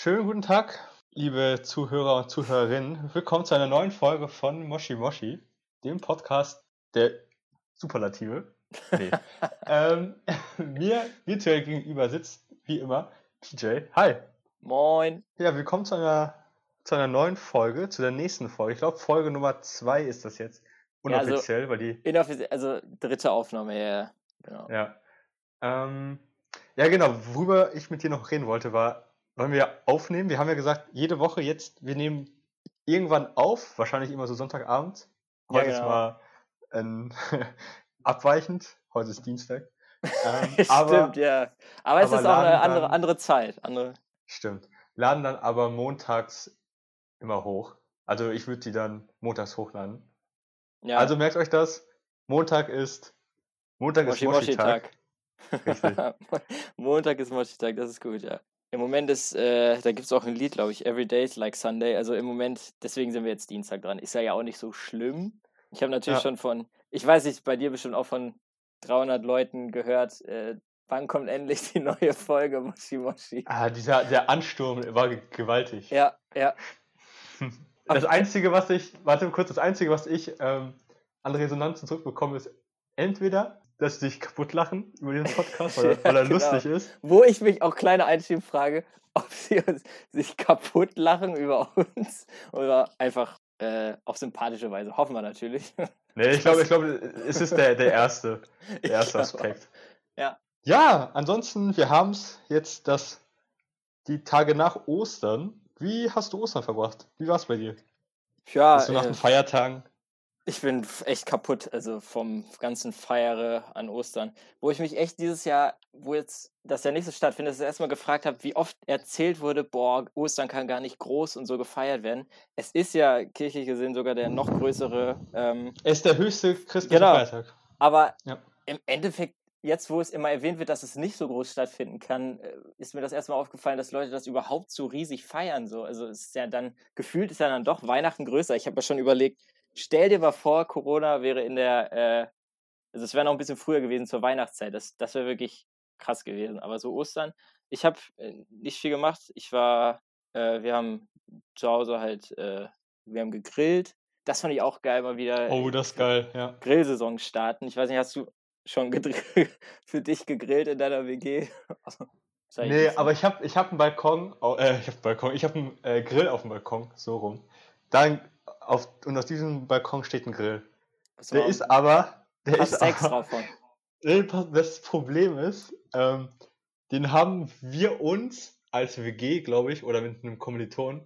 Schönen guten Tag, liebe Zuhörer und Zuhörerinnen. Willkommen zu einer neuen Folge von Moshi Moshi, dem Podcast der Superlative. Nee. ähm, mir virtuell gegenüber sitzt, wie immer, PJ. Hi. Moin. Ja, willkommen zu einer, zu einer neuen Folge, zu der nächsten Folge. Ich glaube, Folge Nummer zwei ist das jetzt. Unoffiziell, ja, weil die. Inoffiziell, also dritte Aufnahme, ja. Genau. Ja. Ähm, ja, genau. Worüber ich mit dir noch reden wollte, war, wollen wir aufnehmen? Wir haben ja gesagt, jede Woche jetzt, wir nehmen irgendwann auf, wahrscheinlich immer so Sonntagabend. Heute ja, genau. ist mal ähm, abweichend. Heute ist Dienstag. Ähm, Stimmt, aber, ja. Aber es aber ist auch eine andere, dann, andere Zeit. Andere... Stimmt. Laden dann aber montags immer hoch. Also ich würde die dann montags hochladen. Ja. Also merkt euch das. Montag ist Montag Moshi, ist Moshi-Tag. Moshi Montag ist Moshi-Tag, das ist gut, ja. Im Moment ist, äh, da gibt es auch ein Lied, glaube ich, Every Day is like Sunday. Also im Moment, deswegen sind wir jetzt Dienstag dran. Ist ja ja auch nicht so schlimm. Ich habe natürlich ja. schon von, ich weiß nicht, bei dir bestimmt auch von 300 Leuten gehört, äh, wann kommt endlich die neue Folge Moshi Moshi. Ah, dieser, der Ansturm war gewaltig. Ja, ja. Das Einzige, was ich, warte kurz, das Einzige, was ich ähm, an Resonanzen zurückbekomme, ist entweder dass sie sich kaputt lachen über den Podcast, weil, er, weil er genau. lustig ist. Wo ich mich auch kleine Einschieben frage, ob sie sich kaputt lachen über uns oder einfach äh, auf sympathische Weise. Hoffen wir natürlich. Nee, ich glaube, ich glaube, es ist der, der erste, der erste Aspekt. Ja. Ja, ansonsten, wir haben es jetzt das, die Tage nach Ostern. Wie hast du Ostern verbracht? Wie war es bei dir? Ja. Bist du nach äh, den Feiertagen? Ich bin echt kaputt, also vom ganzen Feiere an Ostern. Wo ich mich echt dieses Jahr, wo jetzt das ja nicht so stattfindet, das erstmal gefragt habe, wie oft erzählt wurde, boah, Ostern kann gar nicht groß und so gefeiert werden. Es ist ja kirchlich gesehen sogar der noch größere. Ähm, es ist der höchste christliche genau, Feiertag. Aber ja. im Endeffekt, jetzt wo es immer erwähnt wird, dass es nicht so groß stattfinden kann, äh, ist mir das erstmal aufgefallen, dass Leute das überhaupt so riesig feiern. So. Also es ist ja dann, gefühlt ist ja dann doch Weihnachten größer. Ich habe ja schon überlegt, stell dir mal vor, Corona wäre in der, äh, also es wäre noch ein bisschen früher gewesen zur Weihnachtszeit. Das, das wäre wirklich krass gewesen. Aber so Ostern, ich habe äh, nicht viel gemacht. Ich war, äh, wir haben zu Hause halt, äh, wir haben gegrillt. Das fand ich auch geil, mal wieder. Oh, das ist geil, ja. Grillsaison starten. Ich weiß nicht, hast du schon für dich gegrillt in deiner WG? nee, aber ich habe ich hab einen Balkon, äh, ich habe Balkon, ich habe einen äh, Grill auf dem Balkon, so rum. Dann auf, und auf diesem Balkon steht ein Grill. So, der ist aber. Der ist sechs aber, davon. Das Problem ist, ähm, den haben wir uns als WG, glaube ich, oder mit einem Kommiliton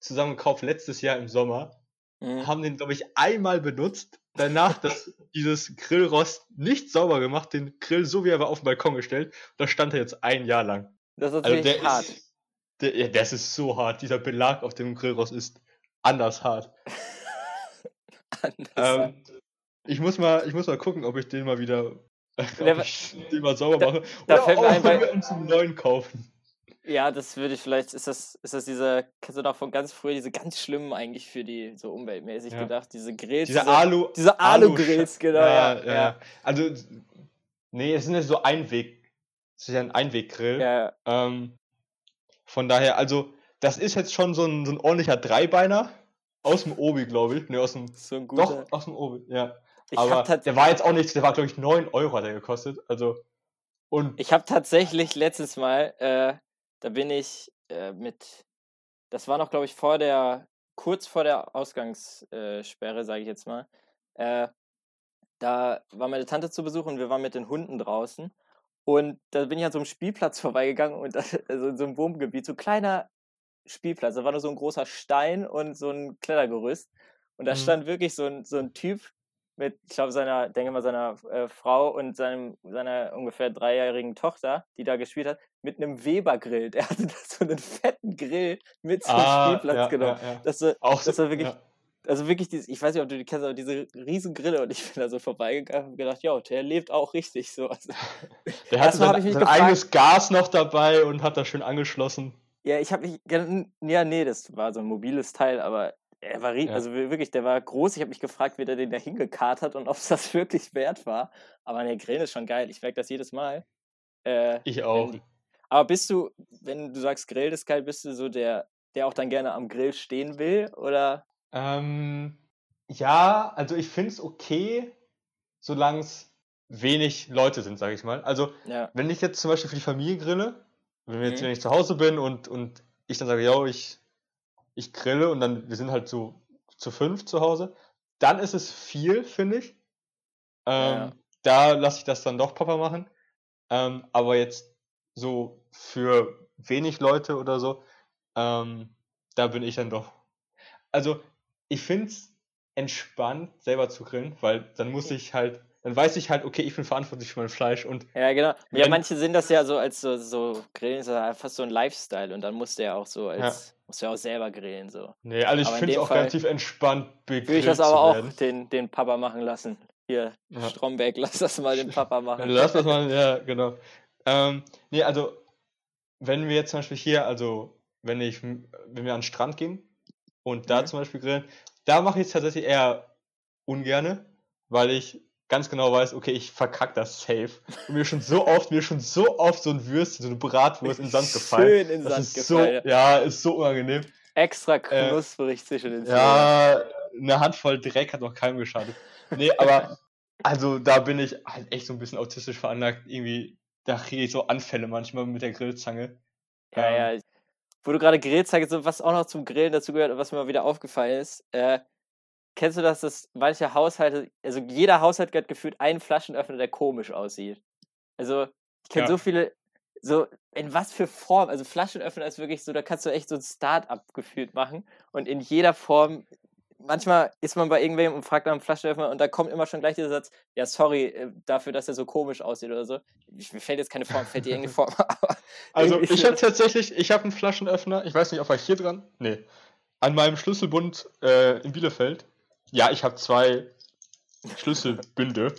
zusammen gekauft letztes Jahr im Sommer. Mhm. Haben den, glaube ich, einmal benutzt. Danach das, dieses Grillrost nicht sauber gemacht, den Grill so wie er war auf den Balkon gestellt. Da stand er jetzt ein Jahr lang. Das ist also hart. Ist, der, ja, das ist so hart. Dieser Belag auf dem Grillrost ist anders hart. anders ähm, ich muss mal, ich muss mal gucken, ob ich den mal wieder, ob ich den mal sauber mache. Da, da Oder auch, wenn wir uns einen neuen kaufen. Ja, das würde ich vielleicht, ist das, ist das diese, kennst du noch von ganz früher, diese ganz schlimmen eigentlich für die, so umweltmäßig ja. gedacht, diese Grills. Diese, diese Alu. Diese Alu-Grills, Alu genau. Ja, ja, ja, Also, nee, es sind ja so Einweg, es ist ja ein Einweggrill. Ja. Ähm, von daher, also, das ist jetzt schon so ein, so ein ordentlicher Dreibeiner. Aus dem Obi, glaube ich. Ne, aus dem. So ein guter. Doch, aus dem Obi, ja. Ich Aber der war jetzt auch nichts, der war, glaube ich, 9 Euro hat er gekostet. Also. Und ich habe tatsächlich letztes Mal, äh, da bin ich äh, mit. Das war noch, glaube ich, vor der. Kurz vor der Ausgangssperre, sage ich jetzt mal. Äh, da war meine Tante zu Besuch und wir waren mit den Hunden draußen. Und da bin ich an so einem Spielplatz vorbeigegangen und da, also in so einem Wohngebiet, so kleiner Spielplatz. Da war nur so ein großer Stein und so ein Klettergerüst. Und da mhm. stand wirklich so ein, so ein Typ mit, ich glaube, seiner, denke mal, seiner äh, Frau und seinem, seiner ungefähr dreijährigen Tochter, die da gespielt hat, mit einem Weber-Grill. Der hatte da so einen fetten Grill mit zum ah, Spielplatz ja, genommen. Ja, ja. Das, war, Auch das war wirklich, also wirklich, dieses, ich weiß nicht, ob du die kennst, aber diese riesen Grille und ich bin da so vorbeigegangen und gedacht, ja, der lebt auch richtig so. Also, der hatte sein, sein eigenes Gas noch dabei und hat das schön angeschlossen. Ja, ich habe mich, ja, nee, das war so ein mobiles Teil, aber er war, ja. also wirklich, der war groß. Ich habe mich gefragt, wie der den da hingekarrt hat und ob es das wirklich wert war. Aber der Grill ist schon geil. Ich merke das jedes Mal. Äh, ich auch. Die, Aber bist du, wenn du sagst, Grill ist geil, bist du so der, der auch dann gerne am Grill stehen will? Oder? Ähm, ja, also ich finde es okay, solange es wenig Leute sind, sage ich mal. Also, ja. wenn ich jetzt zum Beispiel für die Familie grille, wenn, jetzt, mhm. wenn ich zu Hause bin und, und ich dann sage, yo, ich, ich grille und dann, wir sind halt so zu fünf zu Hause, dann ist es viel, finde ich. Ähm, ja. Da lasse ich das dann doch Papa machen. Ähm, aber jetzt so für wenig Leute oder so, ähm, da bin ich dann doch. Also, ich finde es entspannt, selber zu grillen, weil dann muss ich halt dann weiß ich halt, okay, ich bin verantwortlich für mein Fleisch und. Ja, genau. Ja, manche sind das ja so als so, so Grillen, ist ja fast so ein Lifestyle und dann muss der auch so als. Ja. Muss ja auch selber grillen, so. Nee, also ich finde es auch Fall relativ entspannt, Würde ich das aber auch den, den Papa machen lassen. Hier, ja. Stromberg, lass das mal den Papa machen. lass das mal, ja, genau. Ähm, nee, also, wenn wir jetzt zum Beispiel hier, also, wenn ich, wenn wir an den Strand gehen und da mhm. zum Beispiel grillen, da mache ich es tatsächlich eher ungerne, weil ich ganz genau weiß, okay, ich verkack das safe. Und mir schon so oft, mir schon so oft so ein Würstchen, so eine Bratwurst in den Sand gefallen. Schön in den Sand gefallen. So, ja, ist so unangenehm. Extra knusprig äh, zwischen den Zähnen. Ja, eine Handvoll Dreck hat noch keinem geschadet. Nee, aber also da bin ich halt echt so ein bisschen autistisch veranlagt. Irgendwie, da kriege ich so Anfälle manchmal mit der Grillzange. Ja, ähm, ja. Wo du gerade Grillzange, so was auch noch zum Grillen dazu gehört, was mir mal wieder aufgefallen ist, äh, Kennst du das, dass manche Haushalte, also jeder Haushalt hat gefühlt einen Flaschenöffner, der komisch aussieht. Also, ich kenne ja. so viele, so, in was für Form, also Flaschenöffner ist wirklich so, da kannst du echt so ein Start-up gefühlt machen und in jeder Form, manchmal ist man bei irgendwem und fragt nach einem Flaschenöffner und da kommt immer schon gleich dieser Satz, ja, sorry äh, dafür, dass er so komisch aussieht oder so. Ich, mir fällt jetzt keine Form, fällt dir irgendeine Form, Also, ich habe tatsächlich, ich habe einen Flaschenöffner, ich weiß nicht, ob er hier dran, nee, an meinem Schlüsselbund äh, in Bielefeld ja, ich habe zwei Schlüsselbünde.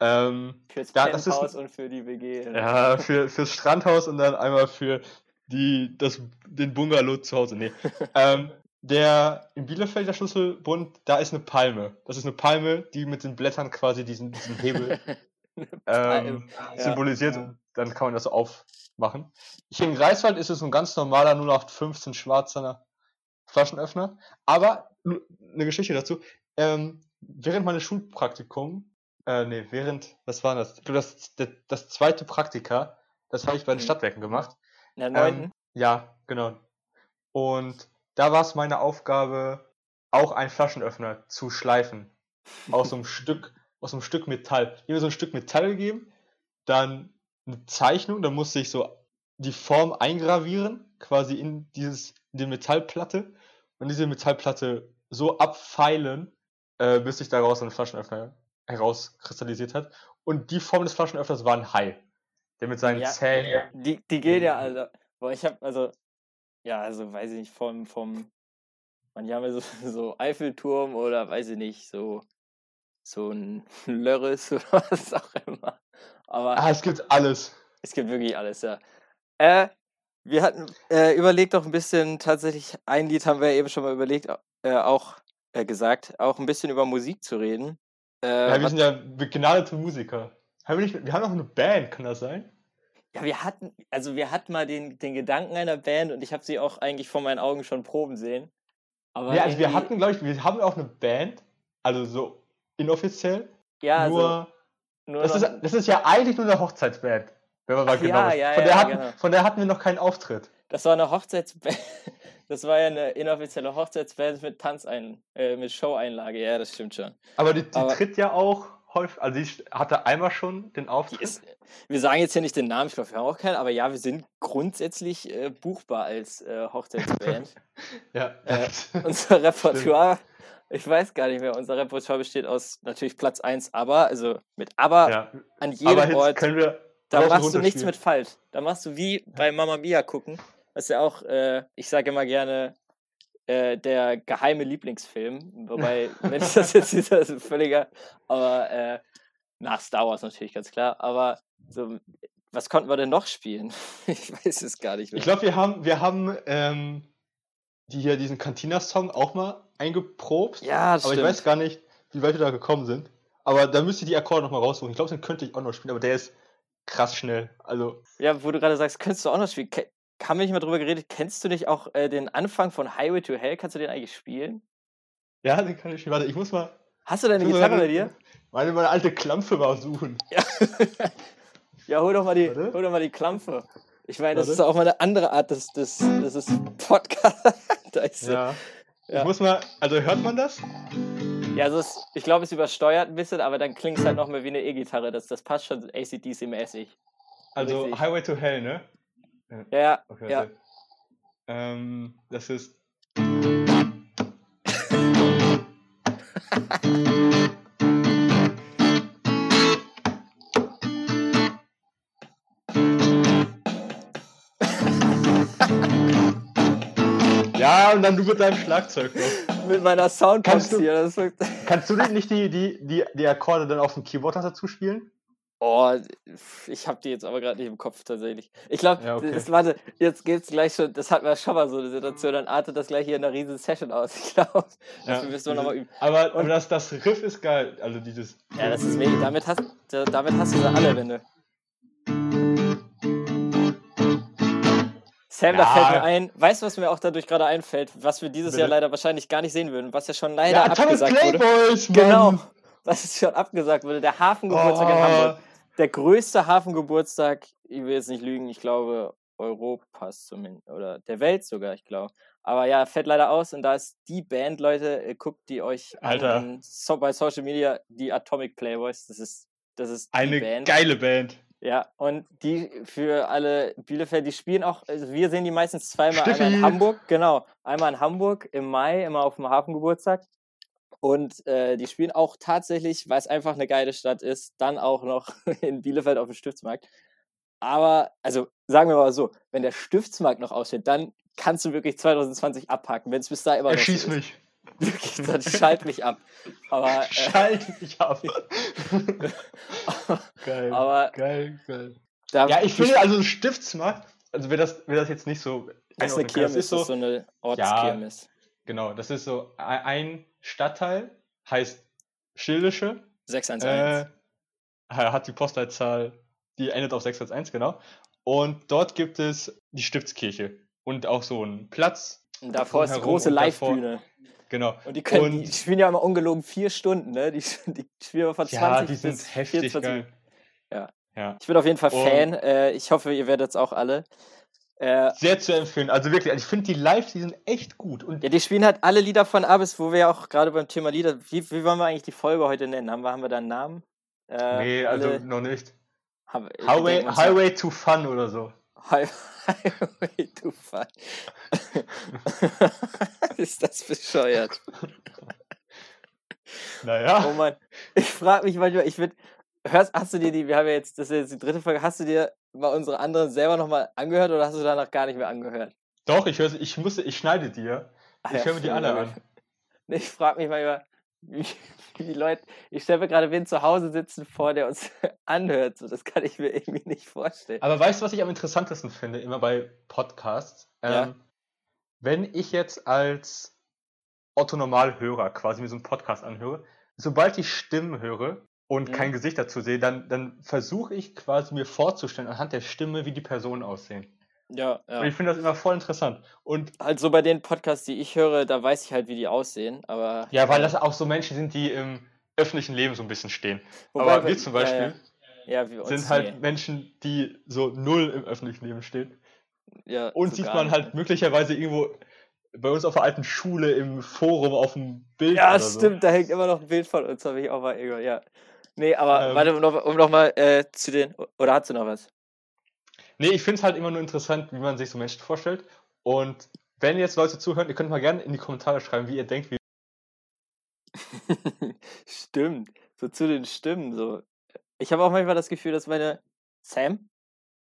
Ähm, Fürs ja, Penthouse und für die WG. Ja, für, fürs Strandhaus und dann einmal für die, das, den Bungalow zu Hause. Nee. ähm, der in Bielefeld der Schlüsselbund, da ist eine Palme. Das ist eine Palme, die mit den Blättern quasi diesen, diesen Hebel ähm, symbolisiert. Ja. Dann kann man das so aufmachen. Hier in Greifswald ist es ein ganz normaler 0815 schwarzer Flaschenöffner. Aber eine Geschichte dazu. Ähm, während meines Schulpraktikums, äh, nee, während, was war das? Das, das, das zweite Praktika, das habe ich bei den mhm. Stadtwerken gemacht. Ja, neunten? Ähm, ja, genau. Und da war es meine Aufgabe, auch einen Flaschenöffner zu schleifen. Aus so einem Stück, aus einem Stück Metall. Ich habe mir so ein Stück Metall gegeben, dann eine Zeichnung, da musste ich so die Form eingravieren, quasi in dieses, in die Metallplatte und diese Metallplatte so abfeilen, äh, bis sich daraus ein Flaschenöffner herauskristallisiert hat. Und die Form des Flaschenöffners war ein Hai, der mit seinen ja, Zähnen. Die, die gehen ja, also, boah, ich habe, also, ja, also, weiß ich nicht, vom, vom, manche haben ja so, so Eiffelturm oder weiß ich nicht, so, so ein Lörres oder was auch immer. Aber. Ah, es gibt alles. Es gibt wirklich alles, ja. Äh, wir hatten äh, überlegt auch ein bisschen, tatsächlich, ein Lied haben wir eben schon mal überlegt, äh, auch äh, gesagt, auch ein bisschen über Musik zu reden. Äh, ja, wir sind ja begnadete Musiker. Haben wir, nicht, wir haben auch eine Band, kann das sein? Ja, wir hatten, also wir hatten mal den, den Gedanken einer Band und ich habe sie auch eigentlich vor meinen Augen schon proben sehen. Aber ja, also wir hatten, glaube ich, wir haben auch eine Band, also so inoffiziell. Ja, nur, also, nur das, ist, das ist ja eigentlich nur eine Hochzeitsband. Man mal genau ja, ja, von, der ja, hatten, genau. von der hatten wir noch keinen Auftritt. Das war eine Hochzeitsband. Das war ja eine inoffizielle Hochzeitsband mit Tanzein, äh, mit Show-Einlage. Ja, das stimmt schon. Aber die, die Aber, tritt ja auch häufig, also die hatte einmal schon den Auftritt. Ist, wir sagen jetzt hier nicht den Namen, ich glaube, wir haben auch keinen, aber ja, wir sind grundsätzlich äh, buchbar als äh, Hochzeitsband. ja. Äh, unser Repertoire, ich weiß gar nicht mehr, unser Repertoire besteht aus natürlich Platz 1 aber, also mit aber ja. an jedem aber Ort. Können wir da machst du nichts mit falsch. Da machst du wie bei Mama Mia gucken. Das ist ja auch, äh, ich sage immer gerne, äh, der geheime Lieblingsfilm. Wobei, wenn ich das jetzt sieht, das ist völliger. Aber äh, nach Star Wars natürlich ganz klar. Aber so, was konnten wir denn noch spielen? ich weiß es gar nicht mehr. Ich glaube, wir haben, wir haben ähm, die hier diesen Cantina-Song auch mal eingeprobt. Ja, das Aber stimmt. ich weiß gar nicht, wie weit wir da gekommen sind. Aber da müsst ihr die Akkorde nochmal raussuchen. Ich glaube, den könnte ich auch noch spielen, aber der ist krass schnell. Also. Ja, wo du gerade sagst, könntest du auch noch spielen. Haben wir nicht mal drüber geredet? Kennst du nicht auch äh, den Anfang von Highway to Hell? Kannst du den eigentlich spielen? Ja, den kann ich spielen. Warte, ich muss mal. Hast du deine Gitarre meine, bei dir? Meine, meine alte Klampfe mal suchen. Ja. ja, hol doch mal die, hol doch mal die Klampfe. Ich meine, das Warte. ist auch mal eine andere Art des, des, des, des Podcast. ja. ja. Ich muss mal, also hört man das? Ja, also es, ich glaube, es übersteuert ein bisschen, aber dann klingt es halt nochmal wie eine E-Gitarre. Das, das passt schon ACDC-mäßig. Also Richtig. Highway to Hell, ne? Ja, okay, ja. Ähm, das ist. ja, und dann du mit deinem Schlagzeug noch. mit meiner Soundbox kannst du, hier. kannst du nicht die, die, die, die Akkorde dann auf dem Keyboard dazu spielen? Oh, ich habe die jetzt aber gerade nicht im Kopf tatsächlich. Ich glaube, ja, okay. warte, jetzt geht's gleich schon, das hatten wir schon mal so eine Situation, dann artet das gleich hier in einer riesen Session aus. Ich glaube, ja, müssen wir nochmal üben. Aber, aber das, das Riff ist geil, also dieses. Ja, das ist mega. Damit hast, damit hast du sie alle, wenn du. Sam, da fällt mir ein, weißt du, was mir auch dadurch gerade einfällt, was wir dieses Bitte? Jahr leider wahrscheinlich gar nicht sehen würden, was ja schon leider ja, abgesagt Playboys, wurde. Genau, was ist schon abgesagt wurde, der Hafengeburtstag oh. in Hamburg der größte Hafengeburtstag, ich will jetzt nicht lügen, ich glaube Europas zumindest, oder der Welt sogar, ich glaube. Aber ja, fällt leider aus und da ist die Band, Leute, äh, guckt die euch Alter. An, so, bei Social Media, die Atomic Playboys, das ist, das ist eine Band. geile Band. Ja, und die für alle Bielefeld, die spielen auch, also wir sehen die meistens zweimal, einmal in Hamburg, genau, einmal in Hamburg im Mai, immer auf dem Hafengeburtstag. Und äh, die spielen auch tatsächlich, weil es einfach eine geile Stadt ist, dann auch noch in Bielefeld auf dem Stiftsmarkt. Aber, also sagen wir mal so, wenn der Stiftsmarkt noch ausfällt, dann kannst du wirklich 2020 abhaken, wenn es bis da immer er noch schieß so mich. Wirklich, dann schalt mich ab. Aber, äh, schalt mich ab. geil. Aber, geil, geil. ja, ich finde, also Stiftsmarkt, also wer das, wer das jetzt nicht so. Das ist eine Kirmes, das ist so, das ist so eine Ortskirmes. Ja, genau, das ist so ein Stadtteil, heißt Schildische. 611. Äh, hat die Postleitzahl, die endet auf 611, genau. Und dort gibt es die Stiftskirche und auch so einen Platz. Und davor ist die große Live-Bühne. Genau. Und die, können, und die spielen ja immer ungelogen vier Stunden, ne? Die, die spielen immer von 20 ja, die sind bis heftig 24. geil. Ja. ja. Ich bin auf jeden Fall Fan. Äh, ich hoffe, ihr werdet es auch alle. Äh, Sehr zu empfehlen. Also wirklich, also ich finde die live, die sind echt gut. Und ja, die spielen halt alle Lieder von Abis, wo wir ja auch gerade beim Thema Lieder. Wie, wie wollen wir eigentlich die Folge heute nennen? Haben wir, haben wir da einen Namen? Äh, nee, also noch nicht. Hab, Highway, Highway to Fun oder so. Highway to Fun. Ist das bescheuert? Naja. Oh Mann. Ich frage mich manchmal, ich würde. Hörst, hast du dir die, wir haben ja jetzt, das ist jetzt die dritte Folge, hast du dir mal unsere anderen selber nochmal angehört oder hast du danach gar nicht mehr angehört? Doch, ich höre ich musste, ich schneide dir. Ach, ich ja, höre mir die alle an. Ich frage mich mal wie, wie die Leute, ich stelle mir gerade wen zu Hause sitzen vor, der uns anhört. So, das kann ich mir irgendwie nicht vorstellen. Aber weißt du, was ich am interessantesten finde, immer bei Podcasts? Ja. Ähm, wenn ich jetzt als Otto Normalhörer quasi mir so einen Podcast anhöre, sobald ich Stimmen höre, und mhm. kein Gesicht dazu sehe, dann, dann versuche ich quasi mir vorzustellen, anhand der Stimme, wie die Personen aussehen. Ja, ja. Und ich finde das immer voll interessant. Und halt so bei den Podcasts, die ich höre, da weiß ich halt, wie die aussehen, aber. Ja, weil das auch so Menschen sind, die im öffentlichen Leben so ein bisschen stehen. Wobei, aber wir zum Beispiel ja, ja. sind halt nee. Menschen, die so null im öffentlichen Leben stehen. Ja, und sieht man halt nicht. möglicherweise irgendwo bei uns auf der alten Schule im Forum auf dem Bild. Ja, stimmt, so. da hängt immer noch ein Bild von uns, habe ich auch mal irgendwo, ja. Nee, aber ähm, warte, um noch, um noch äh, zu den. Oder hast du noch was? Nee, ich finde es halt immer nur interessant, wie man sich so Menschen vorstellt. Und wenn jetzt Leute zuhören, ihr könnt mal gerne in die Kommentare schreiben, wie ihr denkt, wie. Stimmt. So zu den Stimmen. So. Ich habe auch manchmal das Gefühl, dass meine. Sam?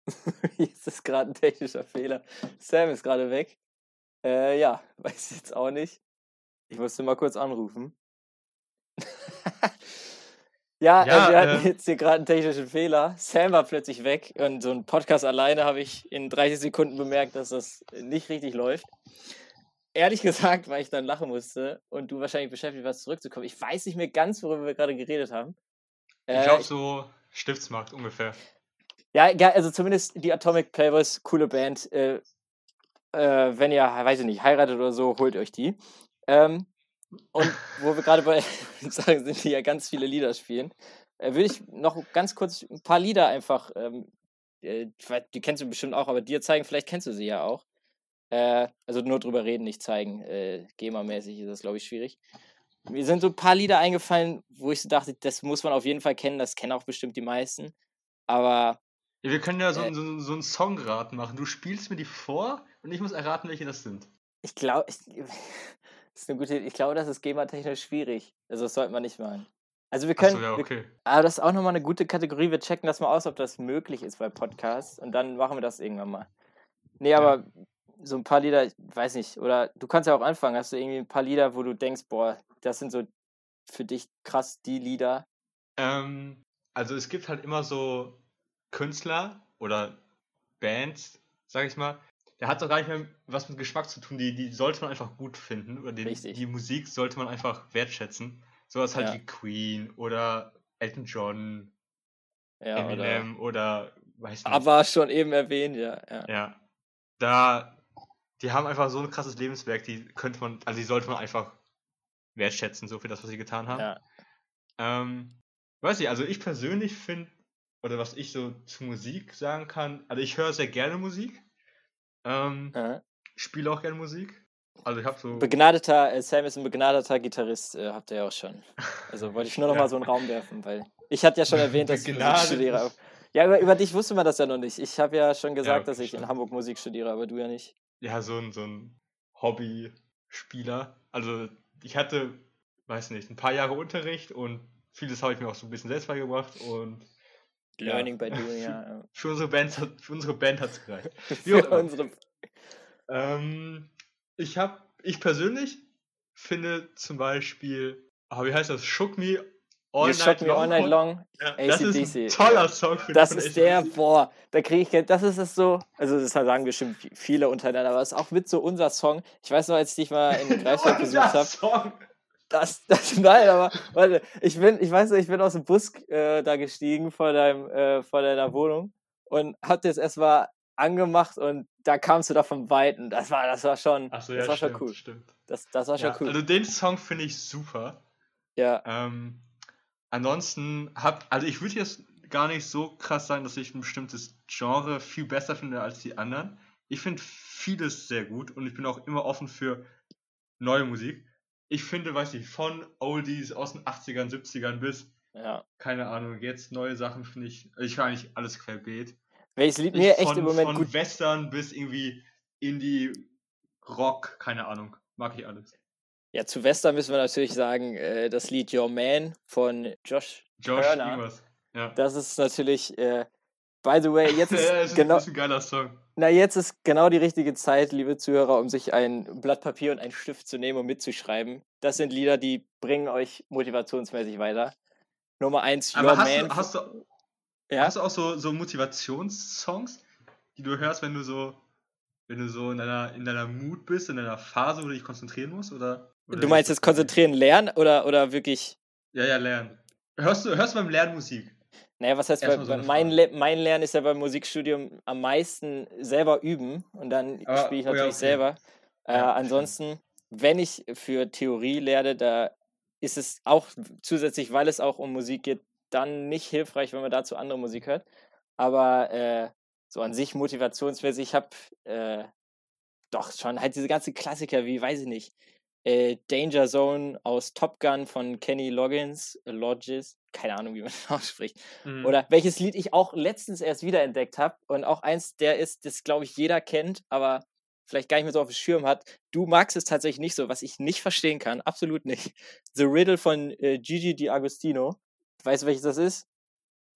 Hier ist das gerade ein technischer Fehler. Sam ist gerade weg. Äh, ja, weiß ich jetzt auch nicht. Ich musste mal kurz anrufen. Ja, ja äh, wir hatten äh, jetzt hier gerade einen technischen Fehler. Sam war plötzlich weg und so ein Podcast alleine habe ich in 30 Sekunden bemerkt, dass das nicht richtig läuft. Ehrlich gesagt, weil ich dann lachen musste und du wahrscheinlich beschäftigt warst, zurückzukommen. Ich weiß nicht mehr ganz, worüber wir gerade geredet haben. Äh, ich glaube so Stiftsmarkt ungefähr. Ja, ja, also zumindest die Atomic Playboys, coole Band. Äh, äh, wenn ihr, weiß ich nicht, heiratet oder so, holt euch die. Ähm, und wo wir gerade bei sagen, sind, die ja ganz viele Lieder spielen, äh, würde ich noch ganz kurz ein paar Lieder einfach, ähm, äh, die kennst du bestimmt auch, aber dir zeigen, vielleicht kennst du sie ja auch. Äh, also nur drüber reden, nicht zeigen. Äh, GEMA-mäßig ist das, glaube ich, schwierig. Mir sind so ein paar Lieder eingefallen, wo ich so dachte, das muss man auf jeden Fall kennen, das kennen auch bestimmt die meisten. Aber. Ja, wir können ja so, äh, so, so einen Songrat machen. Du spielst mir die vor und ich muss erraten, welche das sind. Ich glaube, das ist eine gute Ich glaube, das ist GEMA-technisch schwierig. Also, das sollte man nicht machen. Also, wir können. So, ja, okay. wir, aber das ist auch nochmal eine gute Kategorie. Wir checken das mal aus, ob das möglich ist bei Podcasts. Und dann machen wir das irgendwann mal. Nee, aber ja. so ein paar Lieder, ich weiß nicht. Oder du kannst ja auch anfangen. Hast du irgendwie ein paar Lieder, wo du denkst, boah, das sind so für dich krass die Lieder? Ähm, also, es gibt halt immer so Künstler oder Bands, sag ich mal, der hat doch gar nicht mehr was mit Geschmack zu tun. Die, die sollte man einfach gut finden. Oder den, die Musik sollte man einfach wertschätzen. Sowas halt ja. wie Queen oder Elton John, ja, Eminem oder, oder weiß nicht. Aber schon eben erwähnt, ja, ja. Ja. Da, die haben einfach so ein krasses Lebenswerk, die könnte man, also die sollte man einfach wertschätzen, so für das, was sie getan haben. Ja. Ähm, weiß ich, also ich persönlich finde, oder was ich so zu Musik sagen kann, also ich höre sehr gerne Musik. Ähm, ja. Spiele auch gerne Musik. Also ich habe so. Begnadeter, äh, Sam ist ein begnadeter Gitarrist, äh, habt ihr ja auch schon. Also wollte ich nur noch ja. mal so einen Raum werfen, weil ich hatte ja schon erwähnt, dass ich Musik studiere. Ja, über, über dich wusste man das ja noch nicht. Ich habe ja schon gesagt, ja, dass ich in Hamburg Musik studiere, aber du ja nicht. Ja, so ein, so ein Hobby-Spieler. Also ich hatte, weiß nicht, ein paar Jahre Unterricht und vieles habe ich mir auch so ein bisschen selbst beigebracht und Learning ja. by doing, ja. Für unsere Band, für unsere Band hat es gereicht. für unsere... Ähm, ich habe, ich persönlich finde zum Beispiel, oh, wie heißt das? Shook Me All, night, me all night Long. Ja, das ist ein toller Song. Für das ist der, boah, da kriege ich, das ist es so, also das sagen bestimmt viele untereinander, aber das ist auch mit so unser Song. Ich weiß noch, als ich dich mal in Greifswald besucht habe. Das, das, nein, aber warte, ich bin, ich weiß nicht, ich bin aus dem Bus äh, da gestiegen vor deinem, äh, vor deiner Wohnung und hab das erstmal angemacht und da kamst du da vom Weiten. Das war, das war schon, so, ja, das war stimmt, schon cool. Stimmt. Das, das war schon ja, cool. Also den Song finde ich super. Ja. Ähm, ansonsten hab, also ich würde jetzt gar nicht so krass sagen, dass ich ein bestimmtes Genre viel besser finde als die anderen. Ich finde vieles sehr gut und ich bin auch immer offen für neue Musik ich finde, weiß ich, von Oldies aus den 80ern, 70ern bis, ja. keine Ahnung, jetzt neue Sachen finde ich, ich höre eigentlich alles querbeet. Welches Lied mir echt im Moment von gut... Western bis irgendwie Indie, Rock, keine Ahnung, mag ich alles. Ja, zu Western müssen wir natürlich sagen, äh, das Lied Your Man von Josh, Josh Turner. Ja. Das ist natürlich, äh, by the way, jetzt ist, ja, ist genau... Ist ein geiler Song. Na, jetzt ist genau die richtige Zeit, liebe Zuhörer, um sich ein Blatt Papier und einen Stift zu nehmen und mitzuschreiben. Das sind Lieder, die bringen euch motivationsmäßig weiter. Nummer eins, Your hast Man. Du, hast, du, ja? hast du auch so, so Motivationssongs, die du hörst, wenn du so, wenn du so in deiner, in deiner Mut bist, in deiner Phase, wo du dich konzentrieren musst? Oder, oder du meinst jetzt konzentrieren, lernen oder, oder wirklich? Ja, ja, lernen. Hörst du, hörst du beim Lernen Musik? Naja, was heißt, bei, so mein, Le mein Lernen ist ja beim Musikstudium am meisten selber üben und dann spiele ich natürlich oh ja, okay. selber. Äh, ja, ansonsten, wenn ich für Theorie lerne, da ist es auch zusätzlich, weil es auch um Musik geht, dann nicht hilfreich, wenn man dazu andere Musik hört. Aber äh, so an sich motivationsmäßig, ich habe äh, doch schon halt diese ganzen Klassiker wie, weiß ich nicht, äh, Danger Zone aus Top Gun von Kenny Loggins, äh, Lodges, keine Ahnung, wie man das ausspricht. Mhm. Oder welches Lied ich auch letztens erst wiederentdeckt habe und auch eins, der ist, das glaube ich jeder kennt, aber vielleicht gar nicht mehr so auf dem Schirm hat. Du magst es tatsächlich nicht so, was ich nicht verstehen kann, absolut nicht. The Riddle von äh, Gigi D'Agostino. Weißt du, welches das ist?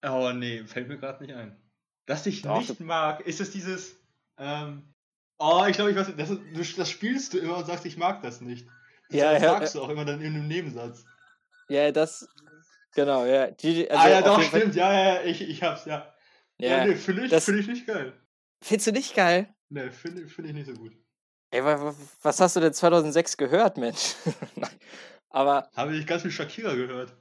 Oh nee, fällt mir gerade nicht ein. Das ich Doch, nicht mag, ist es dieses, ähm, oh, ich glaube, ich weiß, das, das spielst du immer und sagst, ich mag das nicht. Das ja, sagst ja, du auch immer dann in einem Nebensatz. Ja, das, genau, ja. Die, also ah ja, doch, stimmt, ja, ja, ich, ich hab's, ja. Ja, ja nee, finde ich, find ich nicht geil. Findest du nicht geil? Nee, finde find ich nicht so gut. Ey, was hast du denn 2006 gehört, Mensch? Aber... Habe ich ganz viel Shakira gehört.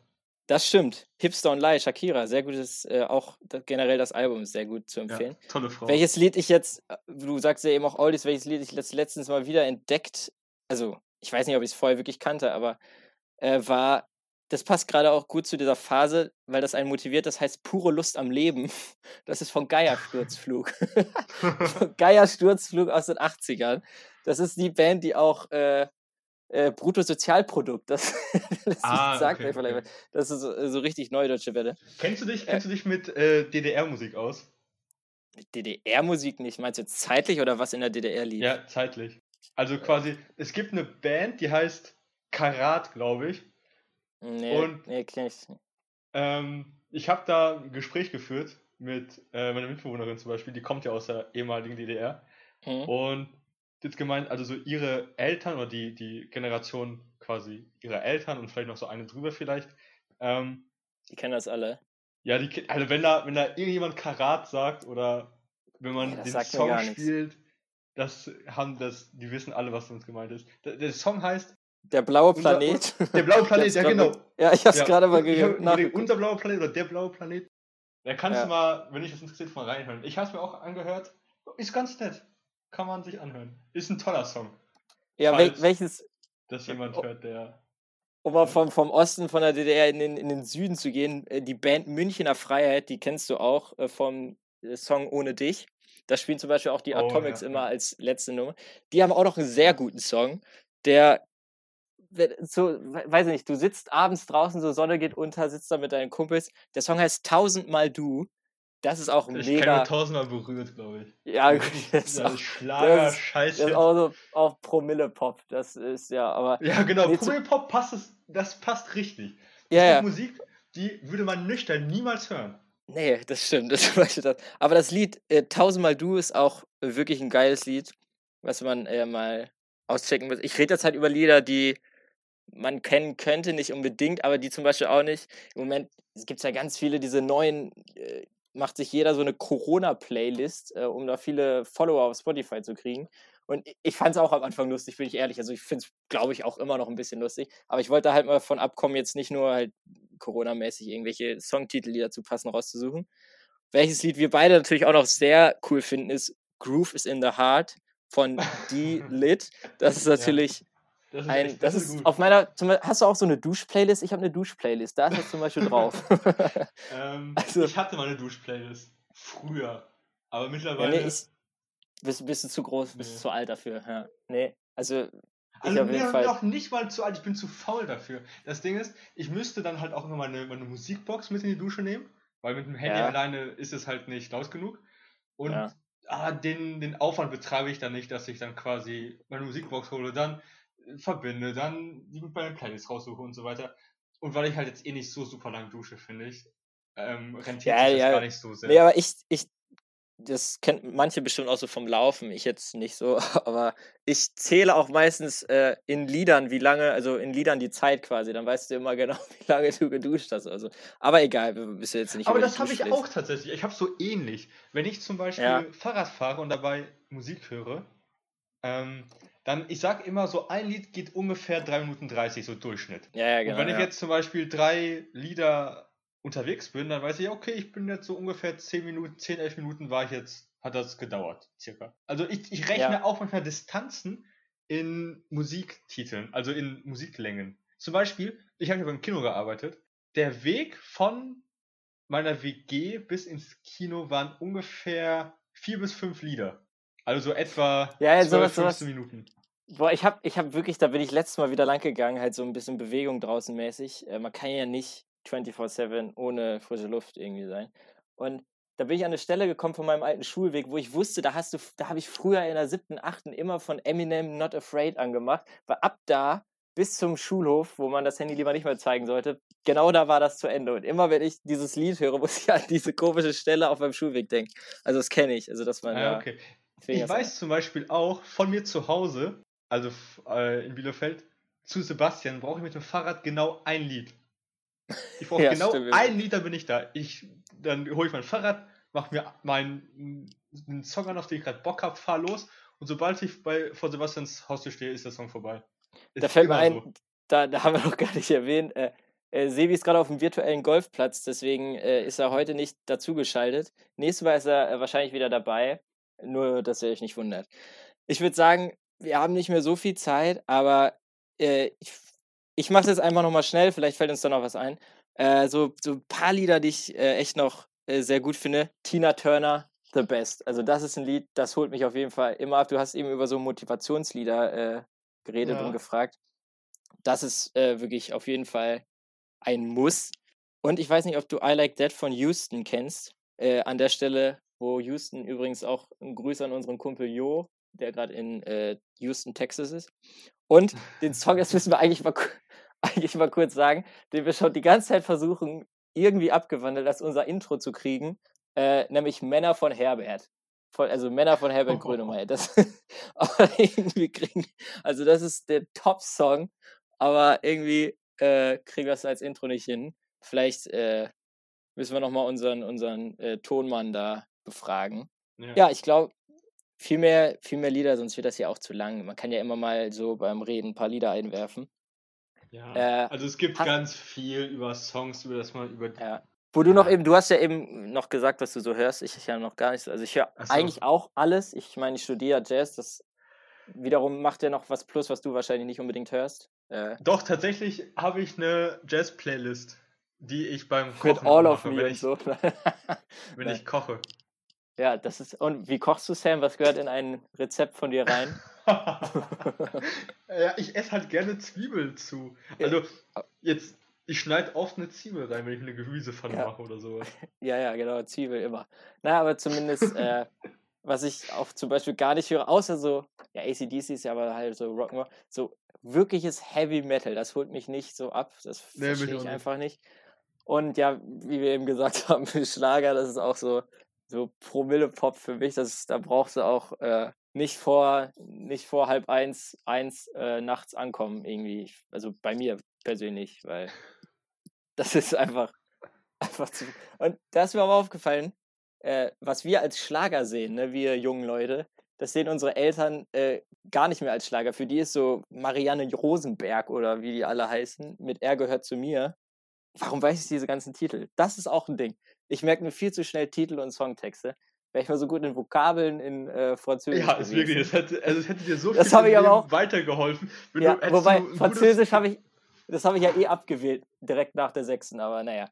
Das stimmt. Hipster und Lie, Shakira, sehr gutes, äh, auch generell das Album ist sehr gut zu empfehlen. Ja, tolle Frau. Welches Lied ich jetzt, du sagst ja eben auch Oldies, welches Lied ich letzt, letztens mal wieder entdeckt, also ich weiß nicht, ob ich es vorher wirklich kannte, aber äh, war, das passt gerade auch gut zu dieser Phase, weil das einen motiviert, das heißt pure Lust am Leben. Das ist von Geiersturzflug. Geiersturzflug aus den 80ern. Das ist die Band, die auch äh, äh, Bruttosozialprodukt. Das, das ah, sagt okay, okay. Das ist so, so, richtig neudeutsche Welle. Kennst du dich, äh, kennst du dich mit äh, DDR-Musik aus? Mit DDR-Musik nicht? Meinst du jetzt zeitlich oder was in der DDR lief? Ja, zeitlich. Also quasi, es gibt eine Band, die heißt Karat, glaube ich. Nee, Und, nee kenn ich nicht. Ähm, ich habe da ein Gespräch geführt mit äh, meiner Mitbewohnerin zum Beispiel, die kommt ja aus der ehemaligen DDR. Mhm. Und jetzt gemeint, also so ihre Eltern oder die, die Generation quasi ihrer Eltern und vielleicht noch so eine drüber vielleicht. Ähm, die kennen das alle. Ja, die, also wenn da, wenn da irgendjemand Karat sagt oder wenn man ja, den Song spielt, das haben das, die wissen alle, was uns gemeint ist. Der, der Song heißt Der blaue Planet. Unser, der blaue Planet, ja genau. Ja, ich hab's ja, gerade mal gehört. Unser blauer Planet oder der blaue Planet. Da kannst ja. du mal, wenn ich das interessiert, mal reinhören. Ich hab's mir auch angehört. Ist ganz nett kann man sich anhören. Ist ein toller Song. Ja, wel welches. Dass jemand hört, der. Um mal vom, vom Osten von der DDR in den, in den Süden zu gehen, äh, die Band Münchener Freiheit, die kennst du auch äh, vom äh, Song Ohne dich. Da spielen zum Beispiel auch die oh, Atomics ja. immer als letzte Nummer. Die haben auch noch einen sehr guten Song, der so, weiß ich nicht, du sitzt abends draußen, so Sonne geht unter, sitzt da mit deinen Kumpels. Der Song heißt Tausendmal Du das ist auch ich mega. Ich tausendmal berührt, glaube ich. Ja, gut. Das ist auch, Schlager, das, Scheiße. Das ist auch, so, auch Promille-Pop. Das ist ja, aber. Ja, genau. Promille-Pop passt, das passt richtig. Das ja, ja. Musik, die würde man nüchtern niemals hören. Nee, das stimmt. Das das. Aber das Lied äh, Tausendmal Du ist auch wirklich ein geiles Lied, was man äh, mal auschecken muss. Ich rede jetzt halt über Lieder, die man kennen könnte, nicht unbedingt, aber die zum Beispiel auch nicht. Im Moment gibt es ja ganz viele diese neuen äh, macht sich jeder so eine Corona-Playlist, äh, um da viele Follower auf Spotify zu kriegen. Und ich fand es auch am Anfang lustig, bin ich ehrlich. Also ich finde es, glaube ich, auch immer noch ein bisschen lustig. Aber ich wollte halt mal von abkommen, jetzt nicht nur halt Corona-mäßig irgendwelche Songtitel, die dazu passen, rauszusuchen. Welches Lied wir beide natürlich auch noch sehr cool finden, ist Groove is in the Heart von D-Lit. Das ist natürlich das ist, ein, echt, das, das ist, ist auf meiner. Hast du auch so eine Dusch-Playlist? Ich habe eine Dusch-Playlist. Da ist das zum Beispiel drauf. ähm, also, ich hatte mal eine Dusch-Playlist. Früher. Aber mittlerweile. Ja, nee, ich, bist, bist du zu groß, bist du zu alt dafür. Ja. Nee, also. Also ich bin auch nicht mal zu alt, ich bin zu faul dafür. Das Ding ist, ich müsste dann halt auch immer meine, meine Musikbox mit in die Dusche nehmen, weil mit dem Handy ja. alleine ist es halt nicht laut genug. Und ja. ah, den, den Aufwand betreibe ich dann nicht, dass ich dann quasi meine Musikbox hole. Dann verbinde, dann die mit meiner Playlist raussuche und so weiter. Und weil ich halt jetzt eh nicht so super lang dusche, finde ich, ähm, rentiert ja, sich das gar nicht so sehr. Nee, aber ich, ich, das kennt manche bestimmt auch so vom Laufen, ich jetzt nicht so, aber ich zähle auch meistens äh, in Liedern, wie lange, also in Liedern die Zeit quasi, dann weißt du immer genau, wie lange du geduscht hast. Also. Aber egal, wir müssen jetzt nicht. Aber das habe ich auch tatsächlich. Ich habe so ähnlich. Wenn ich zum Beispiel ja. Fahrrad fahre und dabei Musik höre, ähm, dann, ich sag immer so, ein Lied geht ungefähr 3 Minuten 30, so Durchschnitt. Ja, ja, genau. Und wenn ja. ich jetzt zum Beispiel drei Lieder unterwegs bin, dann weiß ich, okay, ich bin jetzt so ungefähr 10 Minuten, 10, 11 Minuten war ich jetzt, hat das gedauert, circa. Also ich, ich rechne ja. auch manchmal Distanzen in Musiktiteln, also in Musiklängen. Zum Beispiel, ich habe ja beim Kino gearbeitet. Der Weg von meiner WG bis ins Kino waren ungefähr vier bis fünf Lieder. Also so etwa ja, 12, sowas, 15 sowas, Minuten. Boah, ich habe ich hab wirklich, da bin ich letztes Mal wieder lang gegangen, halt so ein bisschen Bewegung draußen mäßig. Äh, man kann ja nicht 24-7 ohne frische Luft irgendwie sein. Und da bin ich an eine Stelle gekommen von meinem alten Schulweg, wo ich wusste, da hast du, da habe ich früher in der siebten, achten immer von Eminem Not Afraid angemacht, weil ab da bis zum Schulhof, wo man das Handy lieber nicht mehr zeigen sollte, genau da war das zu Ende. Und immer wenn ich dieses Lied höre, muss ich an diese komische Stelle auf meinem Schulweg denken. Also das kenne ich, also dass man ja, okay. Ich weiß zum Beispiel auch von mir zu Hause, also äh, in Bielefeld, zu Sebastian brauche ich mit dem Fahrrad genau ein Lied. Ich brauche ja, genau stimmt, ein Lied, dann bin ich da. Ich, dann hole ich mein Fahrrad, mache mir meinen Song an, auf den ich gerade Bock habe, fahre los und sobald ich bei, vor Sebastians Haustür stehe, ist der Song vorbei. Ist da fällt mir ein, so. da, da haben wir noch gar nicht erwähnt, äh, Äh, Sebi ist gerade auf dem virtuellen Golfplatz, deswegen äh, ist er heute nicht dazugeschaltet. Nächstes Mal ist er äh, wahrscheinlich wieder dabei. Nur, dass ihr euch nicht wundert. Ich würde sagen, wir haben nicht mehr so viel Zeit, aber äh, ich, ich mache es jetzt einfach nochmal schnell, vielleicht fällt uns da noch was ein. Äh, so, so ein paar Lieder, die ich äh, echt noch äh, sehr gut finde. Tina Turner, The Best. Also das ist ein Lied, das holt mich auf jeden Fall immer ab. Du hast eben über so Motivationslieder äh, geredet ja. und gefragt. Das ist äh, wirklich auf jeden Fall ein Muss. Und ich weiß nicht, ob du I Like That von Houston kennst. Äh, an der Stelle, wo Houston übrigens auch ein Grüß an unseren Kumpel Jo, der gerade in äh, Houston, Texas ist. Und den Song, das müssen wir eigentlich mal, eigentlich mal kurz sagen, den wir schon die ganze Zeit versuchen, irgendwie abgewandelt als unser Intro zu kriegen, äh, nämlich Männer von Herbert. Von, also Männer von Herbert Grönemeyer. Das, aber irgendwie kriegen, also das ist der Top-Song, aber irgendwie äh, kriegen wir es als Intro nicht hin. Vielleicht äh, müssen wir nochmal unseren, unseren äh, Tonmann da befragen. Ja, ja ich glaube, viel mehr, viel mehr Lieder, sonst wird das ja auch zu lang. Man kann ja immer mal so beim Reden ein paar Lieder einwerfen. Ja, äh, also es gibt ganz viel über Songs, über das man über. Ja. Wo du noch eben, du hast ja eben noch gesagt, was du so hörst. Ich ja noch gar nicht so. Also ich höre so. eigentlich auch alles. Ich meine, ich studiere Jazz. Das wiederum macht ja noch was plus, was du wahrscheinlich nicht unbedingt hörst. Äh, Doch, tatsächlich habe ich eine Jazz-Playlist, die ich beim Kochen Mit All of mache, Me wenn, ich, so. wenn ich koche. Ja, das ist. Und wie kochst du, Sam? Was gehört in ein Rezept von dir rein? ja, ich esse halt gerne Zwiebeln zu. Also, jetzt, ich schneide oft eine Zwiebel rein, wenn ich eine Gemüsepfanne ja. mache oder sowas. Ja, ja, genau, Zwiebel immer. Na, aber zumindest, äh, was ich auch zum Beispiel gar nicht höre, außer so, ja, ACDC ist ja aber halt so Rock'n'Roll, so wirkliches Heavy Metal, das holt mich nicht so ab, das nee, verstehe ich einfach nicht. Und ja, wie wir eben gesagt haben, Schlager, das ist auch so, so Promille-Pop für mich, das, da brauchst du auch äh, nicht vor, nicht vor halb eins, eins äh, nachts ankommen, irgendwie. Also bei mir persönlich, weil das ist einfach, einfach zu. Und da ist mir aber aufgefallen, äh, was wir als Schlager sehen, ne, wir jungen Leute, das sehen unsere Eltern äh, gar nicht mehr als Schlager. Für die ist so Marianne Rosenberg oder wie die alle heißen, mit Er gehört zu mir. Warum weiß ich diese ganzen Titel? Das ist auch ein Ding. Ich merke mir viel zu schnell Titel und Songtexte. Wäre ich mal so gut in Vokabeln in äh, Französisch. Ja, ist wirklich, das hätte, also es hätte dir so das viel aber auch, weitergeholfen. ja, du, wobei, Französisch habe ich, das habe ich ja eh abgewählt, direkt nach der sechsten, aber naja.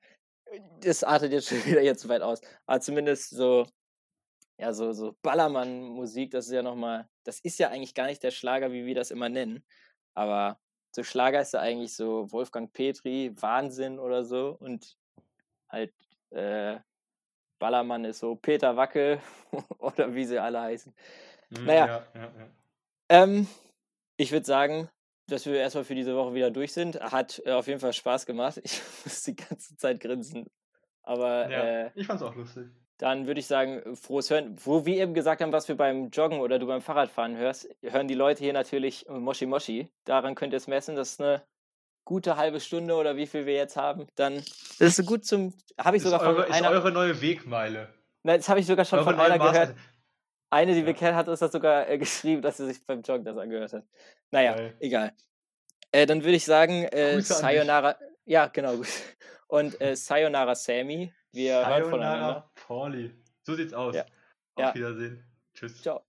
Das artet jetzt schon wieder jetzt weit aus. Aber zumindest so, ja, so, so Ballermann-Musik, das ist ja nochmal, das ist ja eigentlich gar nicht der Schlager, wie wir das immer nennen. Aber so Schlager ist ja eigentlich so Wolfgang Petri, Wahnsinn oder so. Und halt äh, Ballermann ist so Peter Wackel oder wie sie alle heißen. Mhm, naja. Ja, ja, ja. Ähm, ich würde sagen, dass wir erstmal für diese Woche wieder durch sind. Hat äh, auf jeden Fall Spaß gemacht. Ich muss die ganze Zeit grinsen. Aber äh, ich fand's auch lustig. Dann würde ich sagen, frohes Hören. Wo wir eben gesagt haben, was wir beim Joggen oder du beim Fahrradfahren hörst, hören die Leute hier natürlich Moshi Moshi. Daran könnt ihr es messen. Das ist eine gute halbe Stunde oder wie viel wir jetzt haben, dann das ist so gut zum. Habe ich sogar ist von eure, einer. Ist eure neue Wegmeile. Nein, das habe ich sogar schon eure von einer gehört. Eine, die ja. wir kennen, hat uns das sogar äh, geschrieben, dass sie sich beim Joggen das angehört hat. Naja, Geil. egal. Äh, dann würde ich sagen, äh, Sayonara. Ja, genau, gut. Und äh, Sayonara Sammy. Wir Sayonara hören voneinander. Pauli. So sieht's aus. Ja. Auf ja. Wiedersehen. Tschüss. Ciao.